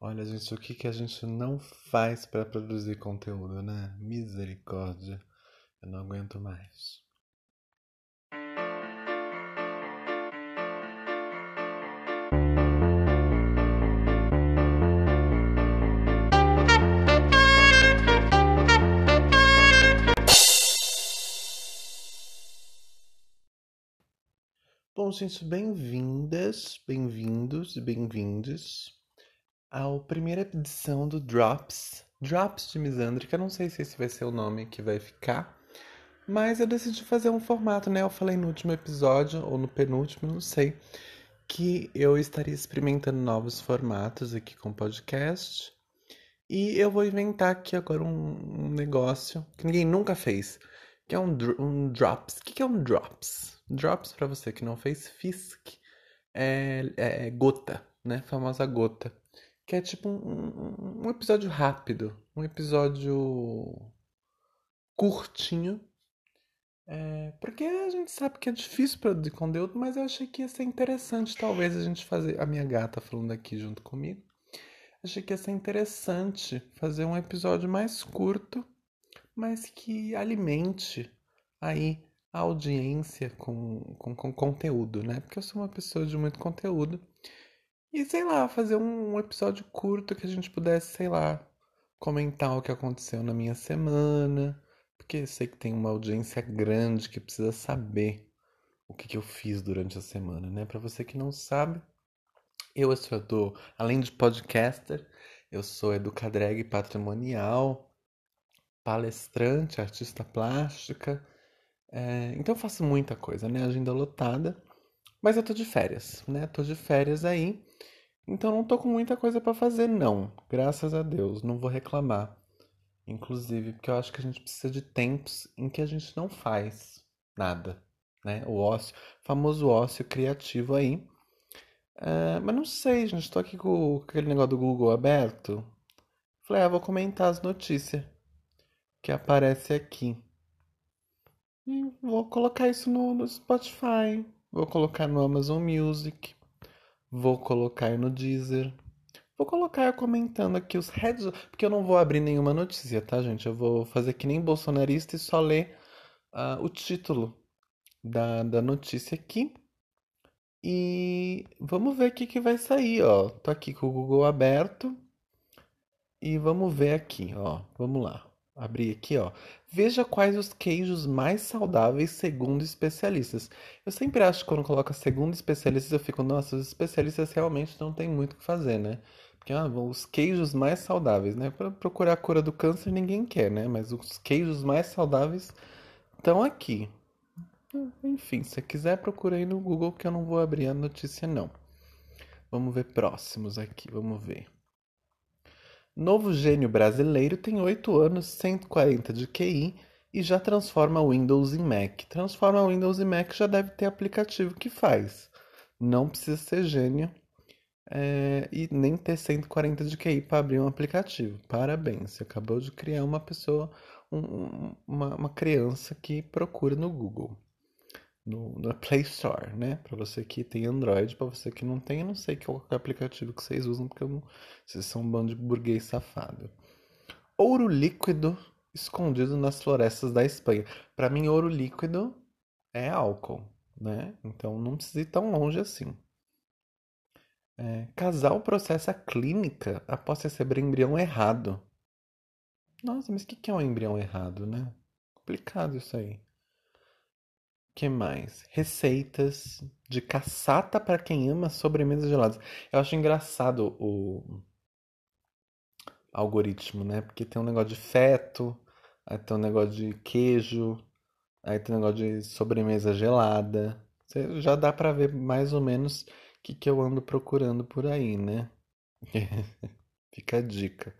Olha, gente, o que que a gente não faz para produzir conteúdo, né? Misericórdia. Eu não aguento mais. Bom, gente, bem-vindas, bem-vindos e bem-vindes ao primeira edição do Drops. Drops de Misândrica, não sei se esse vai ser o nome que vai ficar, mas eu decidi fazer um formato, né? Eu falei no último episódio, ou no penúltimo, não sei, que eu estaria experimentando novos formatos aqui com o podcast. E eu vou inventar aqui agora um, negócio que ninguém nunca fez, que é um, um Drops. O que, que é um Drops? Drops, para você que não fez, Fisk, é, é, gota, né? Famosa gota. Que é tipo um, um, episódio rápido, um episódio curtinho. É, porque a gente sabe que é difícil produzir conteúdo, mas eu achei que ia ser interessante, talvez, a gente fazer. A minha gata falando aqui junto comigo. Achei que ia ser interessante fazer um episódio mais curto, mas que alimente aí a audiência com, com, com conteúdo, né? Porque eu sou uma pessoa de muito conteúdo. E sei lá, fazer um, episódio curto que a gente pudesse, sei lá, comentar o que aconteceu na minha semana. Porque sei que tem uma audiência grande que precisa saber o que, que eu fiz durante a semana, né? Para você que não sabe, eu sou além de podcaster, eu sou educadrag patrimonial, palestrante, artista plástica é, então eu faço muita coisa, né? Agenda lotada. Mas eu tô de férias, né? Tô de férias aí. Então não tô com muita coisa para fazer, não. Graças a Deus, não vou reclamar. Inclusive, porque eu acho que a gente precisa de tempos em que a gente não faz nada, né? O ócio, famoso ócio criativo aí. É, mas não sei, gente. Tô aqui com aquele negócio do Google aberto. Falei, ah, vou comentar as notícias que aparece aqui. E vou colocar isso no, no Spotify. Vou colocar no Amazon Music. Vou colocar no Deezer. Vou colocar comentando aqui os heads. Porque eu não vou abrir nenhuma notícia, tá, gente? Eu vou fazer que nem bolsonarista e só ler uh, o título da, da notícia aqui. E vamos ver o que, que vai sair, ó. Tô aqui com o Google aberto. E vamos ver aqui, ó. Vamos lá. Abrir aqui, ó. Veja quais os queijos mais saudáveis segundo especialistas. Eu sempre acho que quando coloca segundo especialistas, eu fico, nossa, os especialistas realmente não tem muito o que fazer, né? Porque ah, os queijos mais saudáveis, né? Para procurar a cura do câncer ninguém quer, né? Mas os queijos mais saudáveis estão aqui. Enfim, se quiser, procura aí no Google que eu não vou abrir a notícia, não. Vamos ver próximos aqui, vamos ver. Novo gênio brasileiro tem 8 anos, 140 de QI e já transforma Windows em Mac. Transforma Windows em Mac já deve ter aplicativo que faz. Não precisa ser gênio é, e nem ter 140 de QI para abrir um aplicativo. Parabéns, você acabou de criar uma pessoa, um, uma, uma criança que procura no Google no, no Play Store, né? Para você que tem Android, para você que não tem, eu não sei qual é o aplicativo que vocês usam, porque não, vocês são um bando de burguês safado. Ouro líquido escondido nas florestas da Espanha. Para mim, ouro líquido é álcool, né? Então não precisa ir tão longe assim. É, casal processa clínica após receber embrião errado. Nossa, mas o que é um embrião errado, né? Complicado isso aí que mais? Receitas de caçata para quem ama sobremesas geladas. Eu acho engraçado o algoritmo, né? Porque tem um negócio de feto, aí tem um negócio de queijo, aí tem um negócio de sobremesa gelada. Você já dá para ver mais ou menos o que, que eu ando procurando por aí, né? Fica a dica.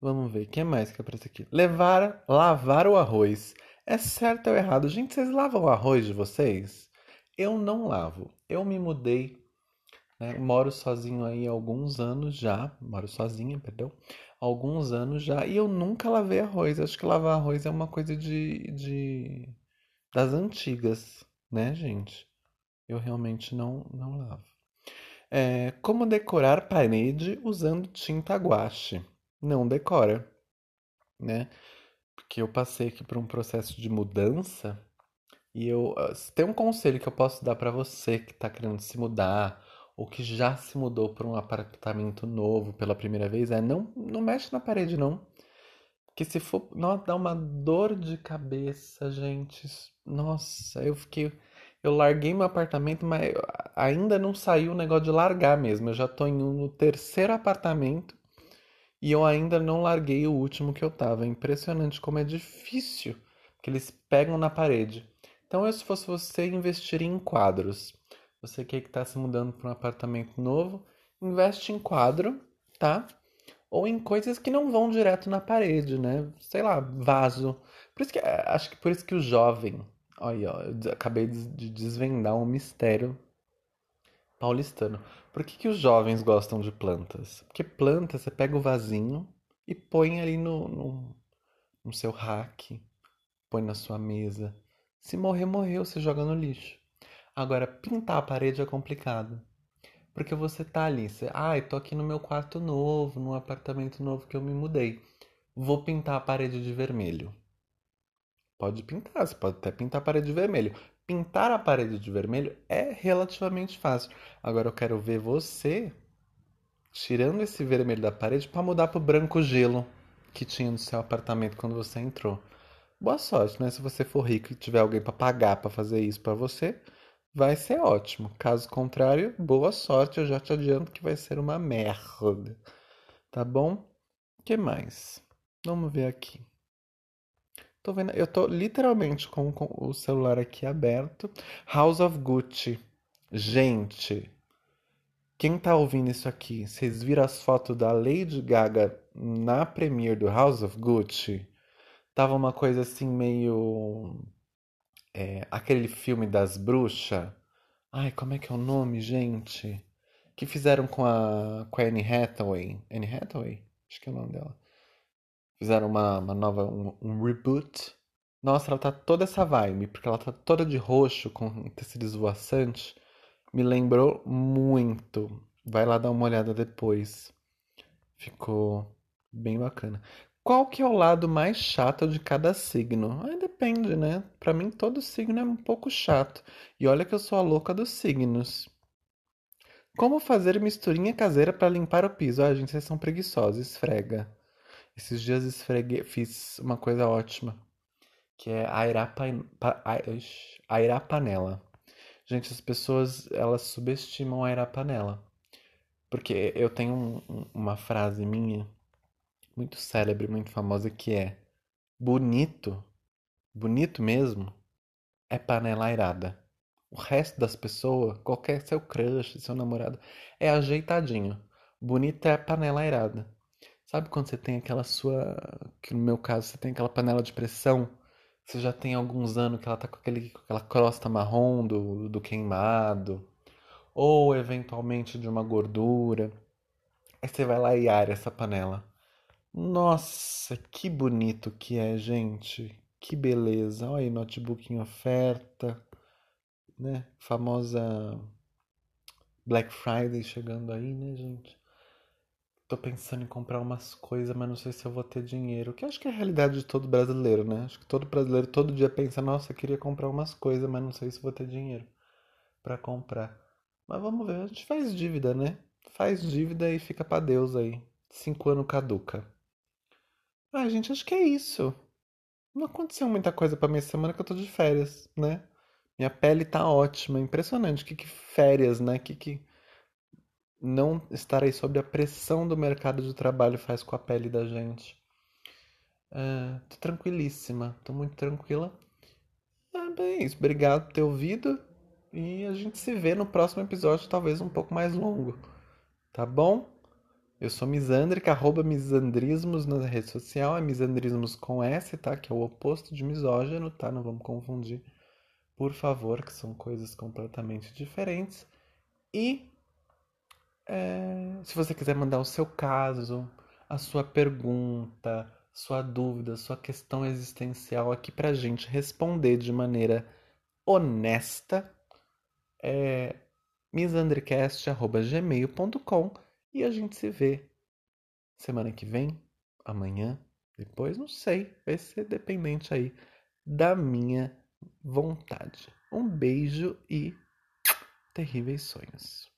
Vamos ver, o que mais que aparece aqui? Levar, lavar o arroz. É certo ou errado? Gente, vocês lavam o arroz de vocês? Eu não lavo. Eu me mudei, né? moro sozinho aí há alguns anos já. Moro sozinha, perdão. Há alguns anos já. E eu nunca lavei arroz. Acho que lavar arroz é uma coisa de, de das antigas, né, gente? Eu realmente não, não lavo. É, como decorar parede usando tinta guache? Não decora, né? Porque eu passei aqui por um processo de mudança e eu ah, tem um conselho que eu posso dar para você que tá querendo se mudar ou que já se mudou para um apartamento novo pela primeira vez é não não mexe na parede não. Que se for, nossa, dá uma dor de cabeça, gente. Nossa, eu fiquei eu larguei meu apartamento, mas ainda não saiu o negócio de largar mesmo. Eu já tô em um, no terceiro apartamento e eu ainda não larguei o último que eu tava. É impressionante como é difícil que eles pegam na parede. Então, eu, se fosse você, investiria em quadros. Você que está se mudando para um apartamento novo, investe em quadro, tá? Ou em coisas que não vão direto na parede, né? Sei lá, vaso. Por isso que acho que por isso que o jovem Olha, eu acabei de desvendar um mistério paulistano. Por que, que os jovens gostam de plantas? Porque planta, você pega o vasinho e põe ali no, no, no seu rack, põe na sua mesa. Se morrer, morreu, você joga no lixo. Agora, pintar a parede é complicado. Porque você tá ali, você, ai, ah, tô aqui no meu quarto novo, num apartamento novo que eu me mudei. Vou pintar a parede de vermelho. Pode pintar, você pode até pintar a parede de vermelho. Pintar a parede de vermelho é relativamente fácil. Agora eu quero ver você tirando esse vermelho da parede para mudar para o branco gelo que tinha no seu apartamento quando você entrou. Boa sorte, né? Se você for rico e tiver alguém para pagar para fazer isso para você, vai ser ótimo. Caso contrário, boa sorte, eu já te adianto que vai ser uma merda. Tá bom? O que mais? Vamos ver aqui. Tô vendo, eu tô literalmente com, com o celular aqui aberto. House of Gucci. Gente, quem tá ouvindo isso aqui, vocês viram as fotos da Lady Gaga na premiere do House of Gucci? Tava uma coisa assim meio. É, aquele filme das bruxas. Ai, como é que é o nome, gente? Que fizeram com a, com a Anne Hathaway. Anne Hathaway? Acho que é o nome dela fizeram uma, uma nova, um, um, reboot. Nossa, ela tá toda essa vibe, porque ela tá toda de roxo, com tecido esvoaçante. Me lembrou muito. Vai lá dar uma olhada depois. Ficou bem bacana. Qual que é o lado mais chato de cada signo? Ah, depende, né? Pra mim, todo signo é um pouco chato. E olha que eu sou a louca dos signos. Como fazer misturinha caseira para limpar o piso? Ah, gente, vocês são preguiçosos, esfrega. Esses dias esfreguei, fiz uma coisa ótima, que é airar, pa, airar panela. Gente, as pessoas, elas subestimam airar panela. Porque eu tenho um, uma frase minha, muito célebre, muito famosa, que é bonito, bonito mesmo, é panela airada. O resto das pessoas, qualquer seu crush, seu namorado, é ajeitadinho. Bonito é panela airada. Sabe quando você tem aquela sua. Que no meu caso você tem aquela panela de pressão? Você já tem alguns anos que ela tá com, aquele, com aquela crosta marrom do, do queimado. Ou eventualmente de uma gordura. Aí você vai lá e ara essa panela. Nossa, que bonito que é, gente. Que beleza. Olha aí, notebook em oferta. Né? Famosa Black Friday chegando aí, né, gente? Tô pensando em comprar umas coisas, mas não sei se eu vou ter dinheiro. Que acho que é a realidade de todo brasileiro, né? Acho que todo brasileiro todo dia pensa, nossa, queria comprar umas coisas, mas não sei se vou ter dinheiro para comprar. Mas vamos ver, a gente faz dívida, né? Faz dívida e fica para Deus aí. Cinco anos caduca. Ah, gente, acho que é isso. Não aconteceu muita coisa pra minha semana que eu tô de férias, né? Minha pele tá ótima, impressionante. Que que férias, né? Que que não estar aí sob a pressão do mercado de trabalho faz com a pele da gente. É, tô tranquilíssima, tô muito tranquila. É bem isso, obrigado por ter ouvido e a gente se vê no próximo episódio, talvez um pouco mais longo. Tá bom? Eu sou Misandrica, arroba misandrismos na rede social, é misandrismos com S, tá? Que é o oposto de misógino, tá? Não vamos confundir, por favor, que são coisas completamente diferentes. E é, se você quiser mandar o seu caso, a sua pergunta, sua dúvida, sua questão existencial aqui pra gente responder de maneira honesta, é, misandrecast.gmail.com e a gente se vê semana que vem, amanhã, depois, não sei. Vai ser dependente aí da minha vontade. Um beijo e terríveis sonhos.